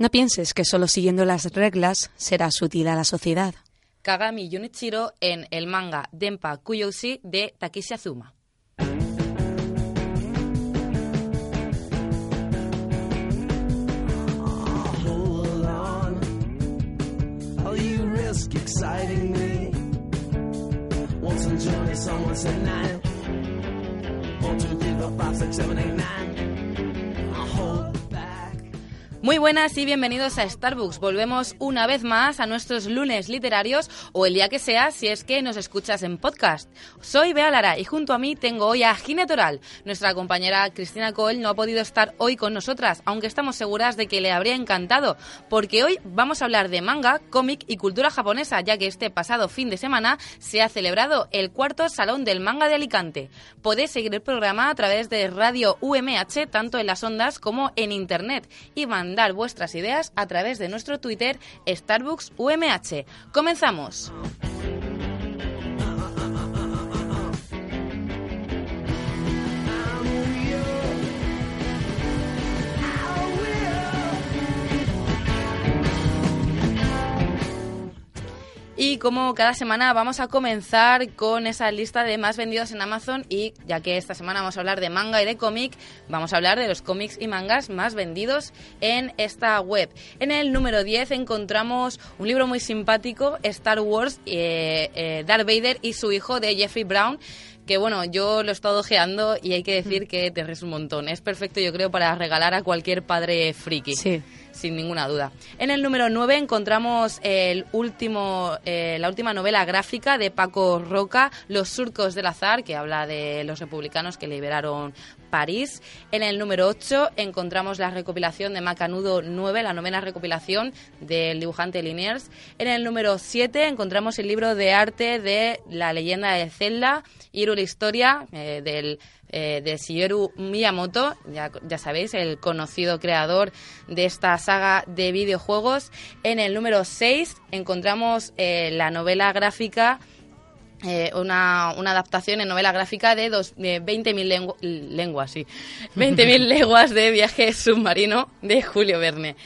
No pienses que solo siguiendo las reglas serás útil a la sociedad. Kagami Junichiro en el manga Denpa Kuyoushi de Takeshi Azuma. hold on. All you risk exciting me. Once a journey, someone said nine. One, two, three, four, five, six, seven, eight, nine. Muy buenas y bienvenidos a Starbucks. Volvemos una vez más a nuestros lunes literarios o el día que sea si es que nos escuchas en podcast. Soy Bea Lara y junto a mí tengo hoy a Gine Toral. Nuestra compañera Cristina Cole no ha podido estar hoy con nosotras, aunque estamos seguras de que le habría encantado, porque hoy vamos a hablar de manga, cómic y cultura japonesa, ya que este pasado fin de semana se ha celebrado el cuarto Salón del Manga de Alicante. Podéis seguir el programa a través de Radio UMH, tanto en las ondas como en internet, y mandar vuestras ideas a través de nuestro Twitter Starbucks UMH. Comenzamos. Y como cada semana vamos a comenzar con esa lista de más vendidos en Amazon y ya que esta semana vamos a hablar de manga y de cómic, vamos a hablar de los cómics y mangas más vendidos en esta web. En el número 10 encontramos un libro muy simpático, Star Wars, eh, eh, Darth Vader y su hijo de Jeffrey Brown que bueno, yo lo he estado ojeando y hay que decir que te ríes un montón. Es perfecto, yo creo, para regalar a cualquier padre friki. Sí. Sin ninguna duda. En el número 9 encontramos el último, eh, la última novela gráfica de Paco Roca, Los surcos del azar, que habla de los republicanos que liberaron París. En el número 8 encontramos la recopilación de Macanudo 9, la novena recopilación del dibujante Liniers. En el número 7 encontramos el libro de arte de La leyenda de Zelda, Hyrule Historia, eh, del eh, de Shigeru Miyamoto, ya, ya sabéis, el conocido creador de esta saga de videojuegos. En el número 6 encontramos eh, la novela gráfica eh, una, una adaptación en novela gráfica de, dos- de 20.000 lengu- lenguas, sí. 20.000 leguas de viaje submarino de Julio Verne.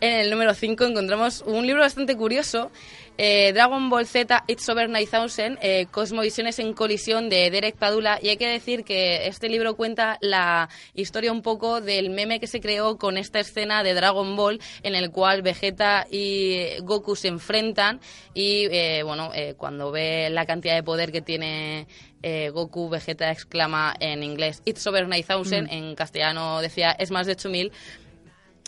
En el número 5 encontramos un libro bastante curioso, eh, Dragon Ball Z It's Over 9000, eh, Cosmovisiones en colisión de Derek Padula. Y hay que decir que este libro cuenta la historia un poco del meme que se creó con esta escena de Dragon Ball en el cual Vegeta y Goku se enfrentan y eh, bueno, eh, cuando ve la cantidad de poder que tiene eh, Goku, Vegeta exclama en inglés It's over 9000, en castellano decía es más de 8000.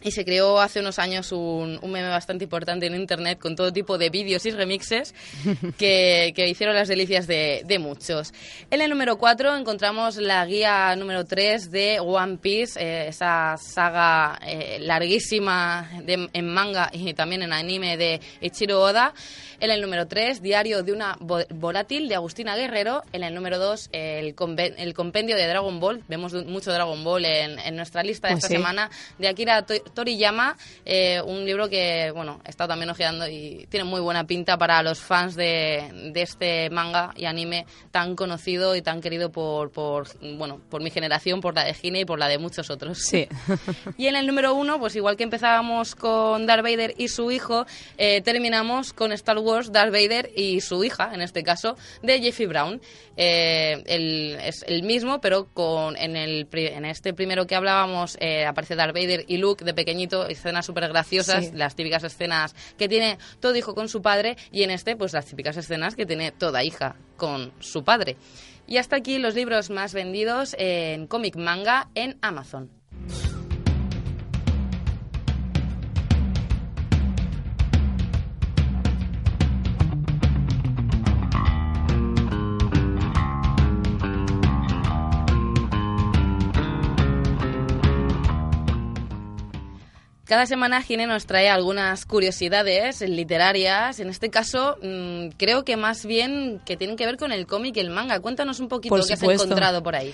Y se creó hace unos años un, un meme bastante importante en internet con todo tipo de vídeos y remixes que, que hicieron las delicias de, de muchos. En el número 4 encontramos la guía número 3 de One Piece, eh, esa saga eh, larguísima de- en manga y también en anime de Ichiro Oda. En el número 3, Diario de una vo- volátil de Agustina Guerrero. En el número 2, el, el compendio de Dragon Ball. Vemos mucho Dragon Ball en, en nuestra lista de Pues esta sí. semana de Akira To- Toriyama, eh, un libro que, bueno, he estado también ojeando y tiene muy buena pinta para los fans de, de este manga y anime tan conocido y tan querido por, por, bueno, por mi generación, por la de Gine y por la de muchos otros. Sí. Y en el número uno, pues igual que empezábamos con Darth Vader y su hijo, eh, terminamos con Star Wars, Darth Vader y su hija, en este caso, de Jeffrey Brown. Eh, el- es el mismo, pero con en, el, en este primero que hablábamos eh, aparece Darth Vader y Luke de pequeñito, escenas súper graciosas, Sí. las típicas escenas que tiene todo hijo con su padre, y en este, pues las típicas escenas que tiene toda hija con su padre. Y hasta aquí los libros más vendidos en cómic manga en Amazon. Cada semana Gine nos trae algunas curiosidades literarias. En este caso, mm, creo que más bien que tienen que ver con el cómic y el manga. Cuéntanos un poquito Por qué has encontrado por ahí.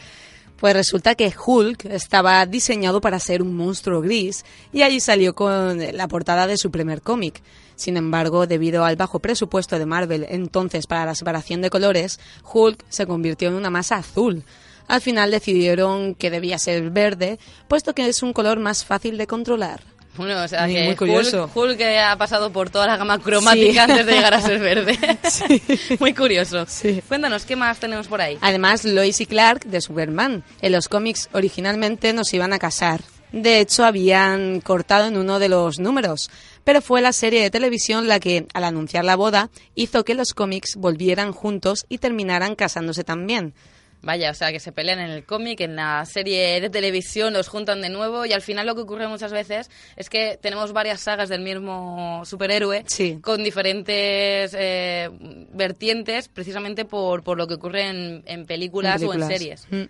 Pues resulta que Hulk estaba diseñado para ser un monstruo gris y allí salió con la portada de su primer cómic. Sin embargo, debido al bajo presupuesto de Marvel entonces para la separación de colores, Hulk se convirtió en una masa azul. Al final decidieron que debía ser verde, puesto que es un color más fácil de controlar. Bueno, o sea Muy- que muy curioso. Hulk, ha pasado por toda la gama cromática Sí. antes de llegar a ser verde. muy curioso. Sí. Cuéntanos, ¿qué más tenemos por ahí? Además, Lois y Clark de Superman. En los cómics originalmente no se iban a casar. De hecho, habían cortado en uno de los números. Pero fue la serie de televisión la que, al anunciar la boda, hizo que los cómics volvieran juntos y terminaran casándose también. Vaya, o sea, que se pelean en el cómic, en la serie de televisión, los juntan de nuevo y al final lo que ocurre muchas veces es que tenemos varias sagas del mismo superhéroe Sí. con diferentes eh, vertientes precisamente por, por lo que ocurre en, en películas, en o en series. Mm.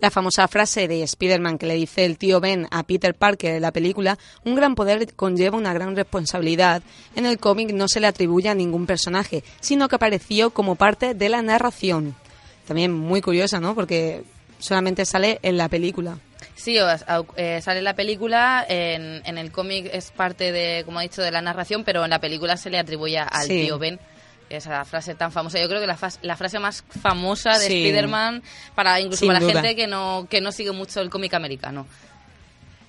La famosa frase de Spider-Man que le dice el tío Ben a Peter Parker en la película, un gran poder conlleva una gran responsabilidad. En el cómic no se le atribuye a ningún personaje, sino que apareció como parte de la narración. También muy curiosa, ¿no? Porque solamente sale en la película. Sí, o- eh, sale en la película, en, en el cómic es parte de, como ha dicho, de la narración, pero en la película se le atribuye al Sí. tío Ben. Esa frase tan famosa. Yo creo que la, la frase más famosa de Sí. Spider-Man, para, incluso Sin para duda. gente que no, que no sigue mucho el cómic americano.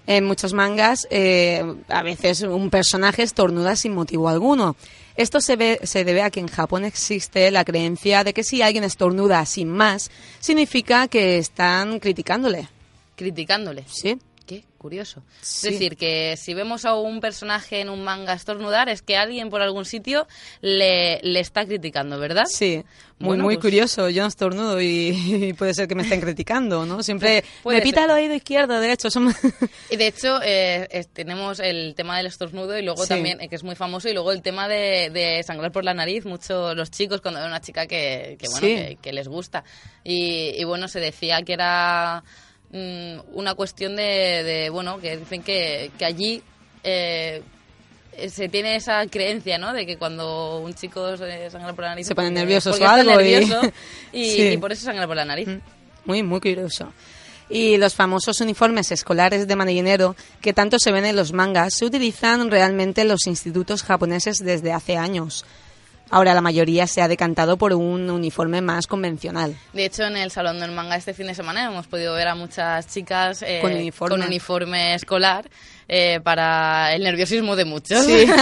En muchos mangas, eh, a veces un personaje estornuda sin motivo alguno. Esto se, ve- se debe a que en Japón existe la creencia de que si alguien estornuda sin más, significa que están criticándole. Criticándole. ¿Sí? Qué curioso. Sí. Es decir, que si vemos a un personaje en un manga estornudar, es que alguien por algún sitio le, le está criticando, ¿verdad? Sí, muy, Bueno, muy pues- curioso. Yo no estornudo y, puede ser que me estén criticando, ¿no? Siempre Puede me pita ser. el oído izquierdo, derecho. Son... Y de hecho, eh, tenemos el tema del estornudo y luego Sí. también, eh, que es muy famoso, y luego el tema de, de sangrar por la nariz. Muchos los chicos cuando ven una chica que, que, bueno, Sí. que, que les gusta. Y, y bueno, se decía que era mm, una cuestión de, de, bueno, que dicen que, que allí eh, se tiene esa creencia, ¿no? De que cuando un chico se sangra por la nariz... Se pone porque- nervioso o algo y- nervioso y, Sí. y por eso sangra por la nariz. Muy, muy curioso. Y los famosos uniformes escolares de marinero que tanto se ven en los mangas se utilizan realmente en los institutos japoneses desde hace años. Ahora la mayoría se ha decantado por un uniforme más convencional. De hecho, en el Salón del Manga este fin de semana hemos podido ver a muchas chicas eh, Con uniforme. con uniforme escolar eh, para el nerviosismo de muchos. Sí.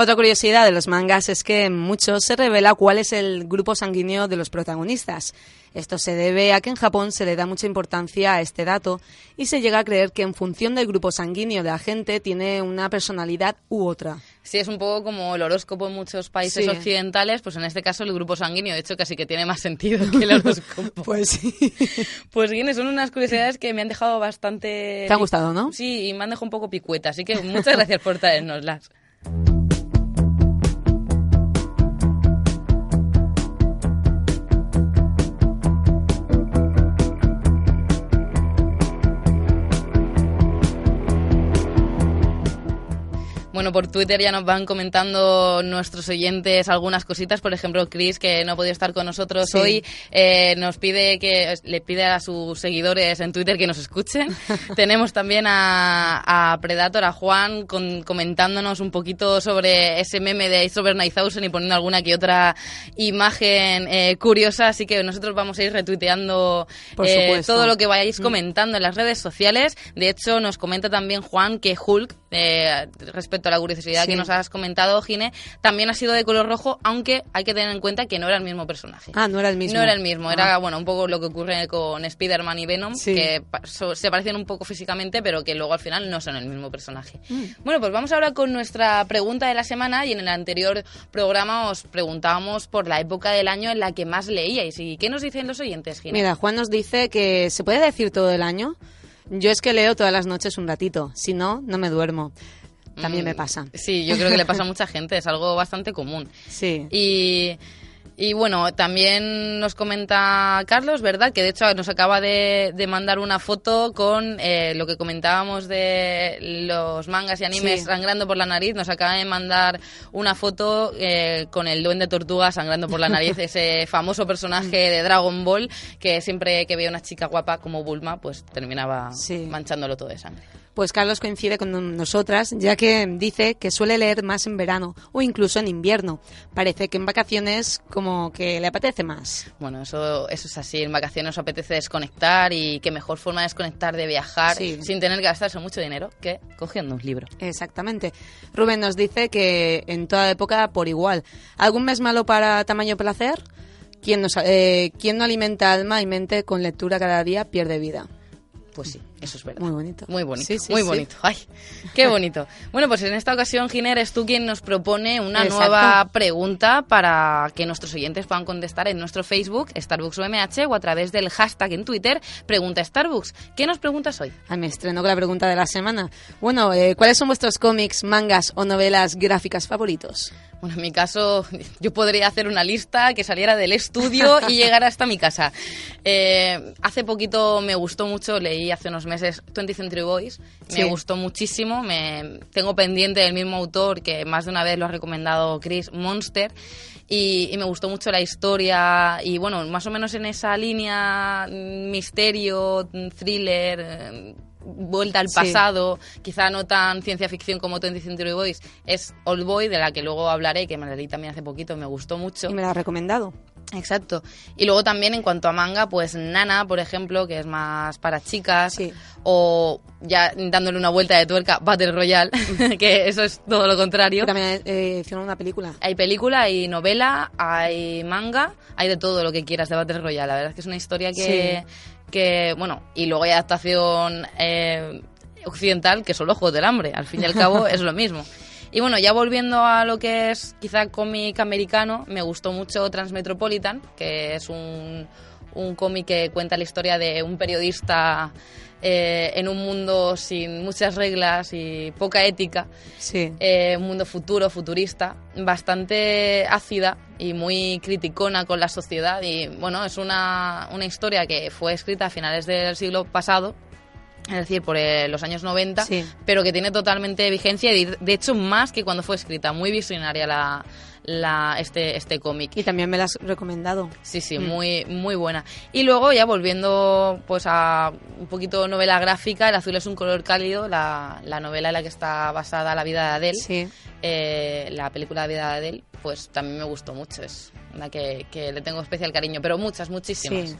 Otra curiosidad de los mangas es que en muchos se revela cuál es el grupo sanguíneo de los protagonistas. Esto se debe a que en Japón se le da mucha importancia a este dato y se llega a creer que en función del grupo sanguíneo de la gente tiene una personalidad u otra. Sí, es un poco como el horóscopo en muchos países Sí. occidentales, pues en este caso el grupo sanguíneo, de hecho casi que tiene más sentido que el horóscopo. Pues sí. Pues bien, son unas curiosidades que me han dejado bastante... Te han gustado, ¿no? Sí, y me han dejado un poco picueta, así que muchas gracias por traernoslas. Bueno, por Twitter ya nos van comentando nuestros oyentes algunas cositas. Por ejemplo, Chris, que no ha podido estar con nosotros Sí. hoy, eh, nos pide que le pide a sus seguidores en Twitter que nos escuchen. Tenemos también a, a Predator, a Juan, con- comentándonos un poquito sobre ese meme de Ace Over 9000 y poniendo alguna que otra imagen eh, curiosa. Así que nosotros vamos a ir retuiteando eh, todo lo que vayáis comentando en las redes sociales. De hecho, nos comenta también Juan que Hulk, eh, respecto a la curiosidad Sí. que nos has comentado, Gine, también ha sido de color rojo, aunque hay que tener en cuenta que no era el mismo personaje. Ah, no era el mismo. No era el mismo, Ah. era bueno un poco lo que ocurre con Spider-Man y Venom, Sí. que so- se parecen un poco físicamente, pero que luego al final no son el mismo personaje. Mm. Bueno, pues vamos ahora con nuestra pregunta de la semana y en el anterior programa os preguntábamos por la época del año en la que más leíais. ¿Y qué nos dicen los oyentes, Gine? Mira, Juan nos dice que se puede decir todo el año. Yo es que leo todas las noches un ratito. Si no, no me duermo. También me Mm, pasa. Sí, yo creo que le pasa a mucha gente, es algo bastante común. Sí. Y, y bueno, también nos comenta Carlos, ¿verdad? Que de hecho nos acaba de, de mandar una foto con eh, lo que comentábamos de los mangas y animes Sí. sangrando por la nariz. Nos acaba de mandar una foto eh, con el duende tortuga sangrando por la nariz, ese famoso personaje de Dragon Ball que siempre que veía una chica guapa como Bulma, pues terminaba Sí. manchándolo todo de sangre. Pues Carlos coincide con nosotras, ya que dice que suele leer más en verano o incluso en invierno. Parece que en vacaciones como que le apetece más. Bueno, eso, eso es así. En vacaciones os apetece desconectar y qué mejor forma de desconectar, de viajar, Sí. sin tener que gastarse mucho dinero que cogiendo un libro. Exactamente. Rubén nos dice que en toda época por igual. ¿Algún mes malo para tamaño placer? Quien, nos, eh, quien no alimenta alma y mente con lectura cada día pierde vida. Pues sí, eso es verdad. Muy bonito. Muy bonito, Sí, sí, muy sí. bonito. Ay, qué bonito. Bueno, pues en esta ocasión, Giner, eres tú quien nos propone una Exacto. nueva pregunta para que nuestros oyentes puedan contestar en nuestro Facebook, Starbucks UMH, o a través del hashtag en Twitter, Pregunta Starbucks. ¿Qué nos preguntas hoy? Ay, me estreno con la pregunta de la semana. Bueno, eh, ¿cuáles son vuestros cómics, mangas o novelas gráficas favoritos? Bueno, en mi caso, yo podría hacer una lista que saliera del estudio y llegara hasta mi casa. Eh, hace poquito me gustó mucho, leí hace unos meses 20th Century Boys. Me gustó muchísimo. Me, tengo pendiente del mismo autor que más de una vez lo ha recomendado Chris Monster. Y, y me gustó mucho la historia y bueno, más o menos en esa línea misterio, thriller, eh, vuelta al Sí. pasado, quizá no tan ciencia ficción como 20th Century Boys, es Old Boy, de la que luego hablaré, que me la leí también hace poquito, me gustó mucho. Y me la ha recomendado. Exacto. Y luego también en cuanto a manga, pues Nana, por ejemplo, que es más para chicas, Sí. o ya dándole una vuelta de tuerca, Battle Royale, que eso es todo lo contrario. También eh, hicieron una película. Hay película, hay novela, hay manga, hay de todo lo que quieras de Battle Royale. La verdad es que es una historia que, que bueno, y luego hay adaptación eh, occidental, que son los Juegos del Hambre. Al fin y al cabo es lo mismo. Y bueno, ya volviendo a lo que es quizá cómic americano, me gustó mucho Transmetropolitan, que es un, un cómic que cuenta la historia de un periodista eh, en un mundo sin muchas reglas y poca ética Sí. eh, un mundo futuro, futurista, bastante ácida y muy criticona con la sociedad. Y bueno, es una, una historia que fue escrita a finales del siglo pasado, es decir, por eh, los años 90, Sí. pero que tiene totalmente vigencia y de hecho más que cuando fue escrita. Muy visionaria la, la, este, este cómic. Y también me la has recomendado. Sí, sí, Mm. muy, muy buena. Y luego ya volviendo pues a un poquito novela gráfica, El azul es un color cálido, la, la novela en la que está basada la vida de Adele, Sí. eh, la película La vida de Adele, pues también me gustó mucho, es una que, que le tengo especial cariño, pero muchas, muchísimas. Sí.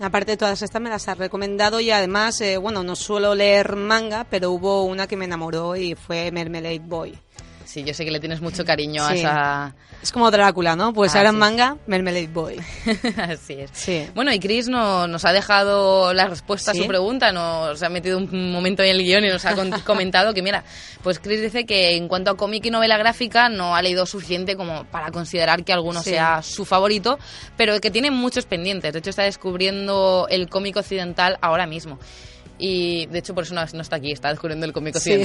Aparte de todas estas me las has recomendado y además, eh, bueno, no suelo leer manga, pero hubo una que me enamoró y fue Mermelade Boy. Sí, yo sé que le tienes mucho cariño a esa... Es como Drácula, ¿no? Pues Ah, ahora en manga, Mermelade Boy. Así es. Sí. Bueno, y Chris no- nos ha dejado la respuesta ¿Sí? a su pregunta, nos ha metido un momento en el guion y nos ha comentado que, mira, pues Chris dice que en cuanto a cómic y novela gráfica no ha leído suficiente como para considerar que alguno Sí. sea su favorito, pero que tiene muchos pendientes. De hecho, está descubriendo el cómic occidental ahora mismo. Y de hecho, por eso no, no está aquí, está descubriendo el cómic Sí.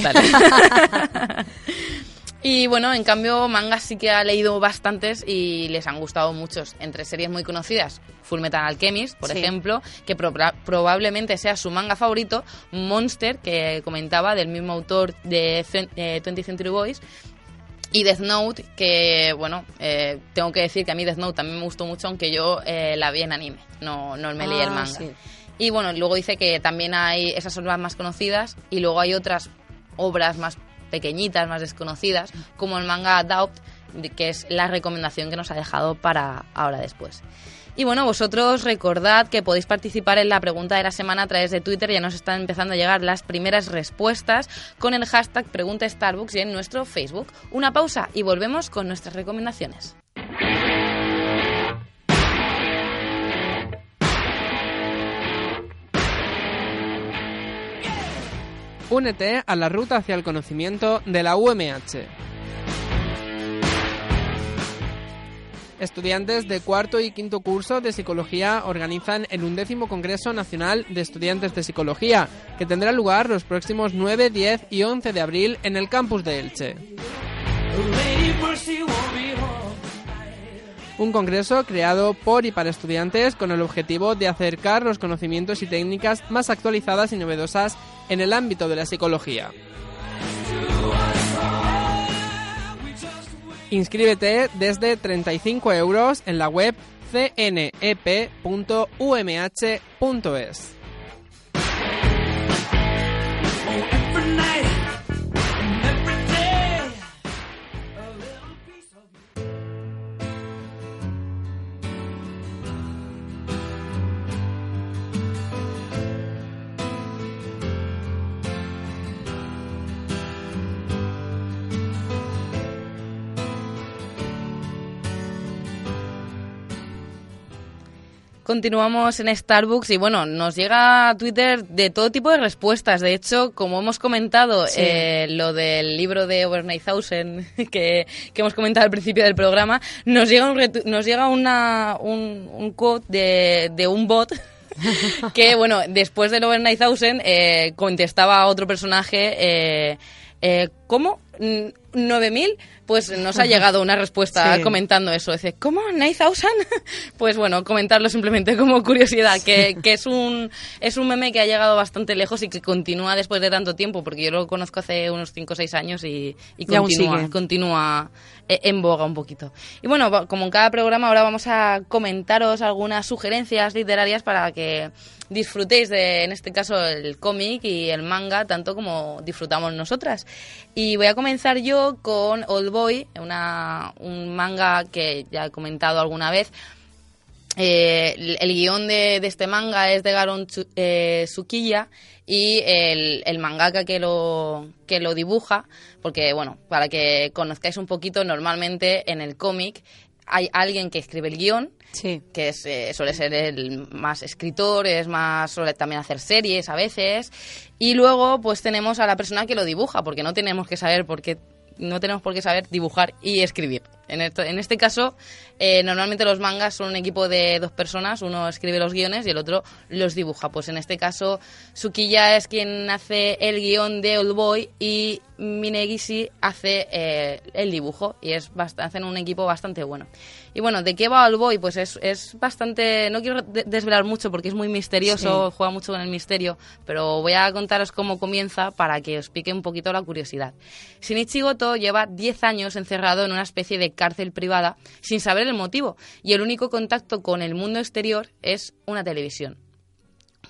Y bueno, en cambio, mangas sí que ha leído bastantes y les han gustado muchos. Entre series muy conocidas, Full Metal Alchemist, por Sí. ejemplo, que probablemente sea su manga favorito, Monster, que comentaba, del mismo autor de Cen- eh, 20th Century Boys, y Death Note, que bueno, eh, tengo que decir que a mí Death Note también me gustó mucho, aunque yo eh, la vi en anime, no, no me leí el Ah, manga. sí. Y bueno, luego dice que también hay esas obras más conocidas y luego hay otras obras más pequeñitas, más desconocidas, como el manga Doubt, que es la recomendación que nos ha dejado para ahora después. Y bueno, vosotros recordad que podéis participar en la pregunta de la semana a través de Twitter, ya nos están empezando a llegar las primeras respuestas con el hashtag Pregunta Starbucks y en nuestro Facebook. Una pausa y volvemos con nuestras recomendaciones. Únete a la ruta hacia el conocimiento de la UMH. Estudiantes de cuarto y quinto curso de psicología organizan el undécimo Congreso Nacional de Estudiantes de Psicología, que tendrá lugar los próximos 9, 10 y 11 de abril en el campus de Elche. Un congreso creado por y para estudiantes con el objetivo de acercar los conocimientos y técnicas más actualizadas y novedosas en el ámbito de la psicología. Inscríbete desde 35 euros en la web cnep.umh.es. Continuamos en Starbucks y bueno, nos llega a Twitter de todo tipo de respuestas. De hecho, como hemos comentado Sí. eh, lo del libro de 9000 que, que hemos comentado al principio del programa, nos llega un, nos llega una, un, un quote de, de un bot que bueno, después del 9000 eh, contestaba a otro personaje, eh, eh, ¿cómo? Mm, ¿9000? Pues nos ha llegado una respuesta Sí. comentando eso. Dice, ¿cómo? ¿9000? Pues bueno, comentarlo simplemente como curiosidad, que, que es, un, es un meme que ha llegado bastante lejos y que continúa después de tanto tiempo, porque yo lo conozco hace unos 5 o 6 años y, y continúa, sigue. continúa eh, en boga un poquito. Y bueno, como en cada programa, ahora vamos a comentaros algunas sugerencias literarias para que disfrutéis de, en este caso, el cómic y el manga, tanto como disfrutamos nosotras. Y voy a comenzar yo con Old Boy, una, un manga que ya he comentado alguna vez. Eh, el, el guion de, de este manga es de Garon eh, y el, el mangaka que lo, que lo dibuja, porque bueno, para que conozcáis un poquito, normalmente en el cómic hay alguien que escribe el guion, Sí. que es, eh, suele ser el más escritor, es más, suele también hacer series a veces. Y luego, pues tenemos a la persona que lo dibuja, porque no tenemos que saber por qué, no tenemos por qué saber dibujar y escribir. En, en este caso, eh, normalmente los mangas son un equipo de dos personas, uno escribe los guiones y el otro los dibuja. Pues en este caso, Sukiya es quien hace el guion de Old Boy y Minegishi hace eh, el dibujo y es hacen un equipo bastante bueno. Y bueno, ¿de qué va Old Boy? Pues es, es bastante... No quiero de- desvelar mucho porque es muy misterioso, juega mucho con el misterio, pero voy a contaros cómo comienza para que os pique un poquito la curiosidad. Shinichi Goto lleva 10 años encerrado en una especie de cárcel privada sin saber el motivo y el único contacto con el mundo exterior es una televisión.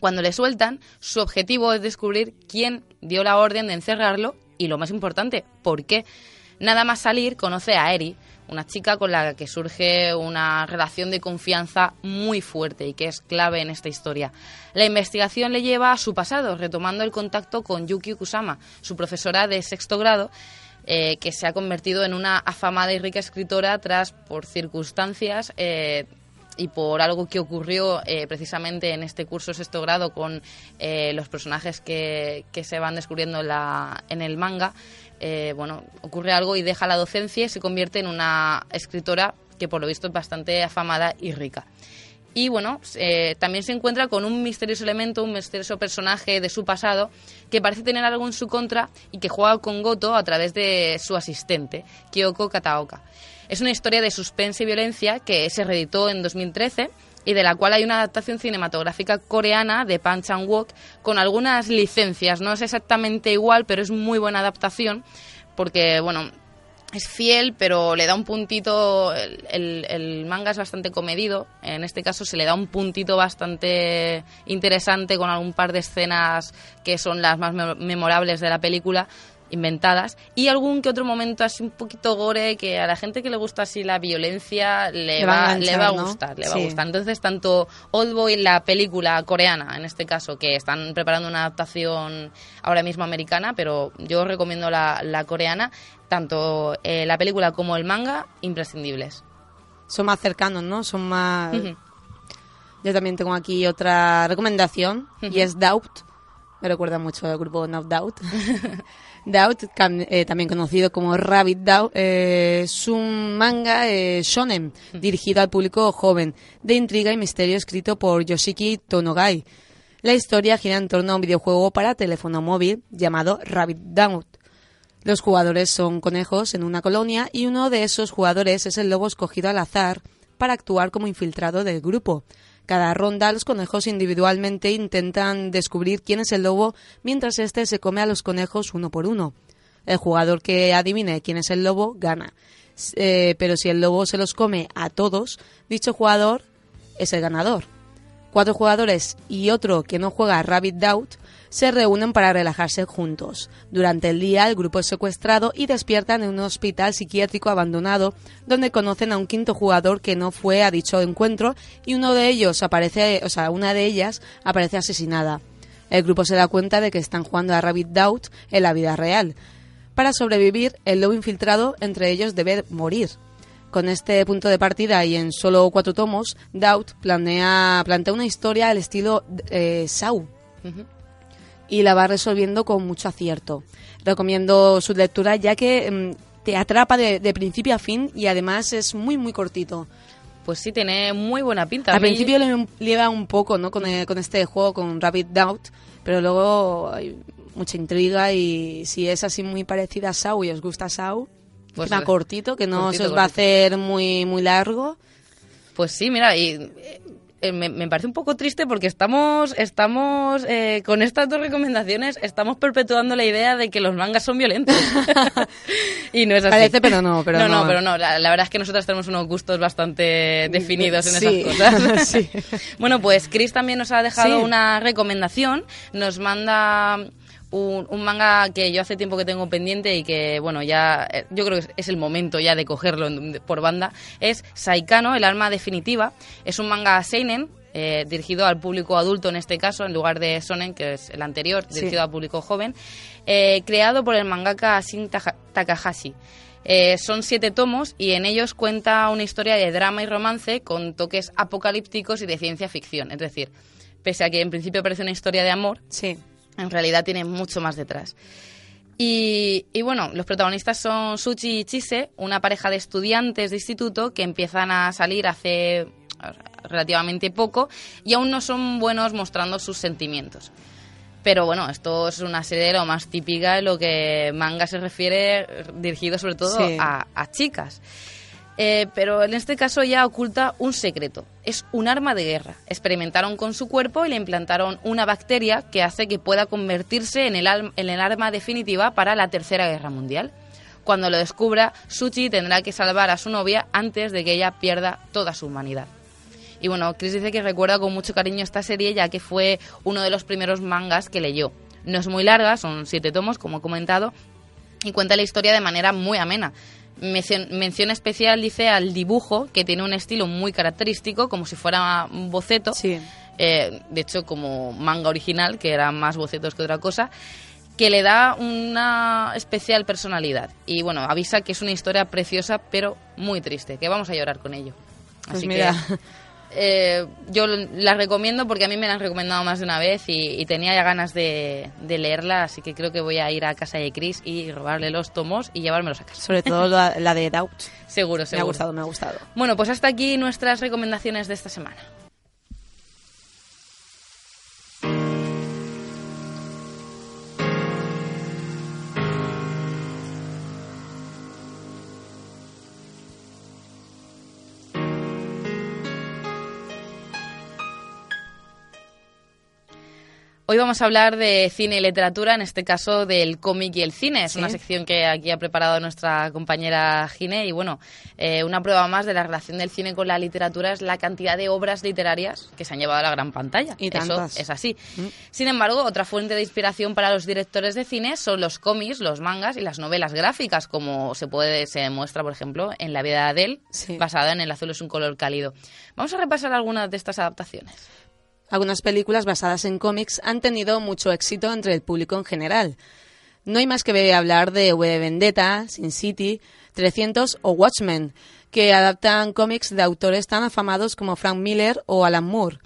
Cuando le sueltan, su objetivo es descubrir quién dio la orden de encerrarlo y, lo más importante, por qué. Nada más salir, conoce a Eri, una chica con la que surge una relación de confianza muy fuerte y que es clave en esta historia. La investigación le lleva a su pasado, retomando el contacto con Yuki Kusama, su profesora de sexto grado, eh, que se ha convertido en una afamada y rica escritora tras, por circunstancias, eh, y por algo que ocurrió eh, precisamente en este curso sexto grado con los personajes que, que se van descubriendo en, la, en el manga, bueno, ocurre algo y deja la docencia y se convierte en una escritora que por lo visto es bastante afamada y rica. Y bueno, eh, también se encuentra con un misterioso elemento, un misterioso personaje de su pasado que parece tener algo en su contra y que juega con Goto a través de su asistente, Kyoko Kataoka. Es una historia de suspense y violencia que se reeditó en 2013 y de la cual hay una adaptación cinematográfica coreana de Pan Chan Wook con algunas licencias. No es exactamente igual, pero es muy buena adaptación porque, bueno, es fiel, pero le da un puntito. El, el- el manga es bastante comedido. En este caso se le da un puntito bastante interesante con algún par de escenas que son las más me- memorables de la película inventadas y algún que otro momento así un poquito gore que a la gente que le gusta así la violencia le, Le va a va, enganchar, le va a ¿no? gustar le va a Sí. gustar entonces tanto Oldboy la película coreana en este caso que están preparando una adaptación ahora mismo americana pero yo os recomiendo la, la coreana tanto eh, la película como el manga imprescindibles Son más cercanos, ¿no? Son más... Ujú. Yo también tengo aquí otra recomendación y es Doubt. Me recuerda mucho al grupo No Doubt. Doubt, eh, también conocido como Rabbit Doubt, eh, es un manga eh, shonen dirigido al público joven, de intriga y misterio escrito por Yoshiki Tonogai. La historia gira en torno a un videojuego para teléfono móvil llamado Rabbit Doubt. Los jugadores son conejos en una colonia y uno de esos jugadores es el lobo escogido al azar para actuar como infiltrado del grupo. Cada ronda los conejos individualmente intentan descubrir quién es el lobo mientras éste se come a los conejos uno por uno. El jugador que adivine quién es el lobo gana. Eh, pero si el lobo se los come a todos, dicho jugador es el ganador. Cuatro jugadores y otro que no juega Rabbit Doubt se reúnen para relajarse juntos. Durante el día el grupo es secuestrado y despiertan en un hospital psiquiátrico abandonado donde conocen a un quinto jugador que no fue a dicho encuentro y uno de ellos aparece, o sea, una de ellas aparece asesinada. El grupo se da cuenta de que están jugando a Rabbit Doubt en la vida real. Para sobrevivir, el lobo infiltrado entre ellos debe morir. Con este punto de partida y en solo cuatro tomos, Doubt planea, plantea una historia al estilo eh, Sau y la va resolviendo con mucho acierto. Recomiendo su lectura ya que mm, te atrapa de, de principio a fin y además es muy muy cortito. Pues sí, tiene muy buena pinta. Al mí- principio le lleva un poco ¿no? con, con este juego, con Rapid Doubt, pero luego hay mucha intriga y si es así muy parecida a Sau y os gusta Sau, Pues, cortito, que no cortito, se os va a hacer muy, muy largo. Pues sí, mira, y eh, me, me parece un poco triste porque estamos, estamos eh, con estas dos recomendaciones, estamos perpetuando la idea de que los mangas son violentos. y no es así. Parece, pero no, pero no, no. pero no. La, la verdad es que nosotros tenemos unos gustos bastante definidos en Sí, esas cosas. sí. Bueno, pues Chris también nos ha dejado Sí. una recomendación. Nos manda un, un manga que yo hace tiempo que tengo pendiente y que, bueno, ya eh, yo creo que es- el momento ya de cogerlo por banda. Es Saikano, el alma definitiva. Es un manga seinen. eh, dirigido al público adulto en este caso, en lugar de Sonen, que es el anterior, Sí. dirigido al público joven, eh, creado por el mangaka Shin Taha- Takahashi. Eh, son siete tomos y en ellos cuenta una historia de drama y romance con toques apocalípticos y de ciencia ficción. Es decir, pese a que en principio parece una historia de amor, Sí. En realidad tiene mucho más detrás. Y, y bueno, los protagonistas son Suchi y Chise, una pareja de estudiantes de instituto que empiezan a salir hace eh, relativamente poco y aún no son buenos mostrando sus sentimientos. Pero bueno, esto es una serie de lo más típica en lo que manga se refiere, dirigido sobre todo Sí. a, a chicas. Eh, pero en este caso ella oculta un secreto. Es un arma de guerra. Experimentaron con su cuerpo y le implantaron una bacteria que hace que pueda convertirse en el, en el arma definitiva para la Tercera Guerra Mundial. Cuando lo descubra, Suchi tendrá que salvar a su novia antes de que ella pierda toda su humanidad. Y bueno, Chris dice que recuerda con mucho cariño esta serie ya que fue uno de los primeros mangas que leyó. No es muy larga, son siete tomos, como he comentado, y cuenta la historia de manera muy amena. Mención, especial dice al dibujo, que tiene un estilo muy característico, como si fuera un boceto. Sí. Eh, de hecho, como manga original, que eran más bocetos que otra cosa, que le da una especial personalidad. Y bueno, avisa que es una historia preciosa, pero muy triste, que vamos a llorar con ello. Pues Así mira. que eh, yo la recomiendo porque a mí me la han recomendado más de una vez y, y tenía ya ganas de, de leerla, así que creo que voy a ir a casa de Chris y robarle los tomos y llevármelos a casa. Sobre todo la, la de Doubt. Seguro, Me ha seguro. gustado, me ha gustado. Bueno, pues hasta aquí nuestras recomendaciones de esta semana. Hoy vamos a hablar de cine y literatura, en este caso del cómic y el cine. Es Sí. una sección que aquí ha preparado nuestra compañera Gine. Y bueno, eh, una prueba más de la relación del cine con la literatura es la cantidad de obras literarias que se han llevado a la gran pantalla. Y Eso tantas. es así. Sin embargo, otra fuente de inspiración para los directores de cine son los cómics, los mangas y las novelas gráficas, como se puede se demuestra, por ejemplo, en La vida de Adele, Sí. basada en El azul es un color cálido. Vamos a repasar algunas de estas adaptaciones. Algunas películas basadas en cómics han tenido mucho éxito entre el público en general. No hay más que hablar de V de Vendetta, Sin City, 300 o Watchmen, que adaptan cómics de autores tan afamados como Frank Miller o Alan Moore.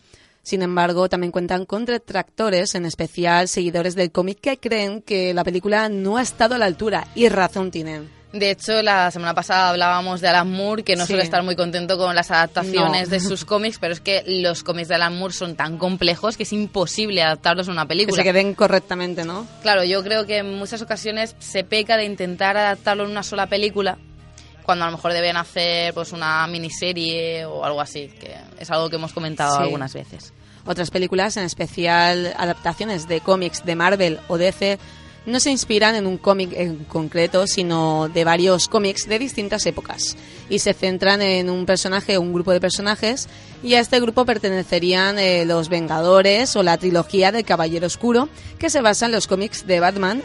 Sin embargo, también cuentan con detractores, en especial seguidores del cómic que creen que la película no ha estado a la altura, y razón tienen. De hecho, la semana pasada hablábamos de Alan Moore, que no Sí. suele estar muy contento con las adaptaciones No. de sus cómics, pero es que los cómics de Alan Moore son tan complejos que es imposible adaptarlos a una Que película. se queden correctamente, ¿no? Claro, yo creo que en muchas ocasiones se peca de intentar adaptarlo en una sola película, cuando a lo mejor deben hacer pues una miniserie o algo así, que es algo que hemos comentado Sí. algunas veces. Otras películas, en especial adaptaciones de cómics de Marvel o DC, no se inspiran en un cómic en concreto, sino de varios cómics de distintas épocas. Y se centran en un personaje o un grupo de personajes, y a este grupo pertenecerían eh, los Vengadores o la trilogía del Caballero Oscuro, que se basa en los cómics de Batman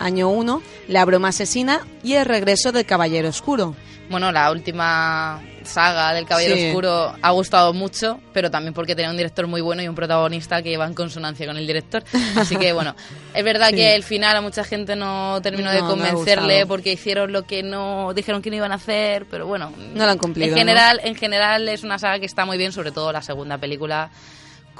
año 1, La broma asesina y El regreso del Caballero Oscuro. Bueno, la última saga del Caballero Sí. Oscuro ha gustado mucho, pero también porque tenía un director muy bueno y un protagonista que iba en consonancia con el director. Así que bueno, es verdad Sí. que el final a mucha gente no terminó de No, convencerle porque hicieron lo que no dijeron que no iban a hacer, pero bueno, No lo han cumplido, En ¿no? general, en general es una saga que está muy bien, sobre todo la segunda película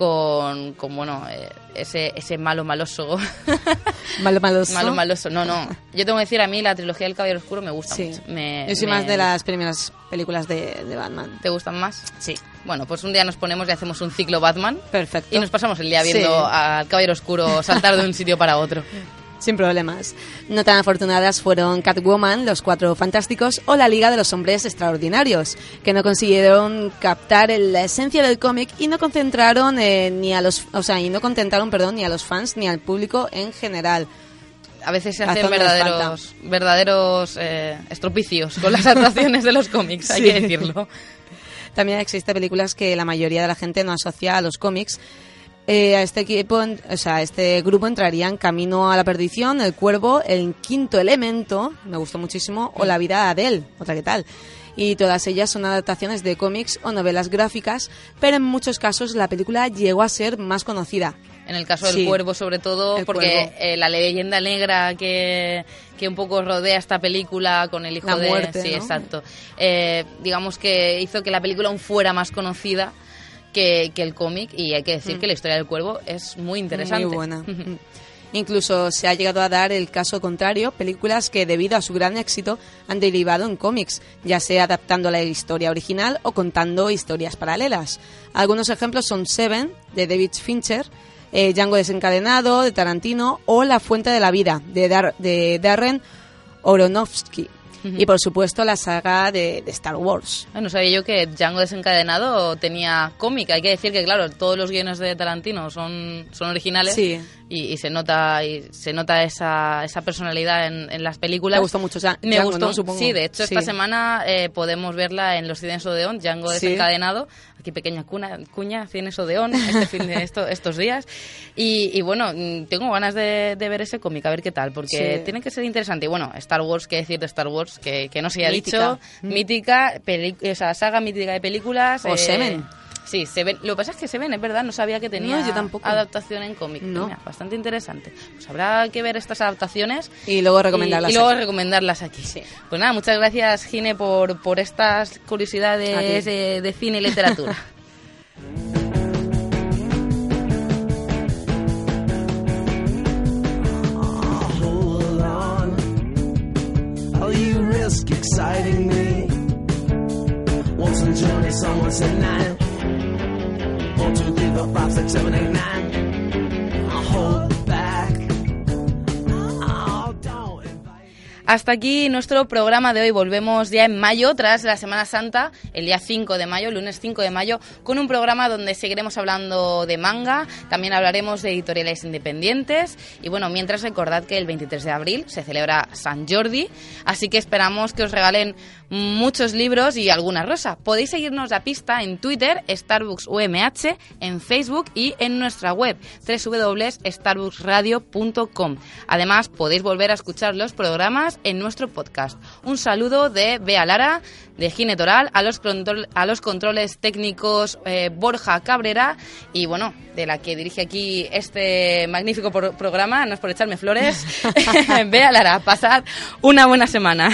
con, con bueno, eh, ese, ese malo maloso. Malo, maloso. malo maloso. No, no. Yo tengo que decir, a mí la trilogía del Caballero Oscuro me gusta Sí. mucho. Me- Yo soy me- más de las primeras películas de, de Batman. ¿Te gustan más? Sí. Bueno, pues un día nos ponemos y hacemos un ciclo Batman. Perfecto. Y nos pasamos el día viendo Sí. al Caballero Oscuro saltar de un sitio para otro. Sin problemas. No tan afortunadas fueron Catwoman, Los Cuatro Fantásticos o la Liga de los Hombres Extraordinarios, que no consiguieron captar la esencia del cómic y no concentraron eh, ni a los, o sea, y no contentaron, perdón, ni a los fans ni al público en general. A veces se hacen verdaderos, verdaderos eh, estropicios con las adaptaciones de los cómics, hay Sí. que decirlo. También existen películas que la mayoría de la gente no asocia a los cómics. Eh, a este equipo, en- o sea, a este grupo entrarían Camino a la Perdición, El Cuervo, El Quinto Elemento, me gustó muchísimo, o La Vida de Adele, otra que tal. Y todas ellas son adaptaciones de cómics o novelas gráficas, pero en muchos casos la película llegó a ser más conocida. En el caso del Sí. cuervo, sobre todo, porque eh, la leyenda negra que, que un poco rodea esta película con el hijo La de... muerte, Sí, ¿no? exacto. Eh, digamos que hizo que la película aún fuera más conocida que, que el cómic y hay que decir que la historia del cuervo es muy interesante. Mm. Muy buena. Mm. Incluso se ha llegado a dar el caso contrario, películas que debido a su gran éxito han derivado en cómics, ya sea adaptando la historia original o contando historias paralelas. Algunos ejemplos son Seven, de David Fincher, eh, Django desencadenado, de Tarantino, o La fuente de la vida, de, Dar- de Darren Aronofsky. Y por supuesto la saga de, de Star Wars. No sabía yo que Django desencadenado tenía cómic. Hay que decir que, claro, todos los guiones de Tarantino son, son originales Sí. y, y se nota y se nota esa, esa personalidad en, en las películas. Te gustó mucho Me Django, gustó, ¿no? Supongo. sí. De hecho, esta semana eh, podemos verla en los cines Odeón, Django Sí. Aquí pequeña cuna, cuña, cines Odeón, este fin de esto, estos días. Y, y bueno, mm, tengo ganas de, de ver ese cómic, a ver qué tal, porque Sí. tiene que ser interesante. Y bueno, Star Wars, ¿qué decir de Star Wars? Que, que no se haya Mítica. dicho. Mítica, peli- sea, saga mítica de películas. O Seven. Sí, Seven. Lo que pasa es que Seven, es verdad, no sabía que tenía No, yo tampoco. adaptación en cómic. No. Mira, bastante interesante. Pues habrá que ver estas adaptaciones Y luego recomendarlas y, y luego aquí. recomendarlas aquí. Pues nada, muchas gracias, Gine, por, por estas curiosidades de, de cine y literatura. exciting me. Once in journey, someone said nine. Hasta aquí nuestro programa de hoy. Volvemos ya en mayo, tras la Semana Santa, el día 5 de mayo, lunes 5 de mayo, con un programa donde seguiremos hablando de manga, también hablaremos de editoriales independientes. Y bueno, mientras recordad que el 23 de abril se celebra San Jordi, así que esperamos que os regalen muchos libros y alguna rosa. Podéis seguirnos la pista en Twitter, Starbucks UMH, en Facebook y en nuestra web www.starbucksradio.com. Además, podéis volver a escuchar los programas en nuestro podcast. Un saludo de Bea Lara, de Gine Toral, a los, a los controles técnicos eh, Borja Cabrera y bueno, de la que dirige aquí este magnífico pro- programa, no es por echarme flores, Bea Lara, pasad una buena semana.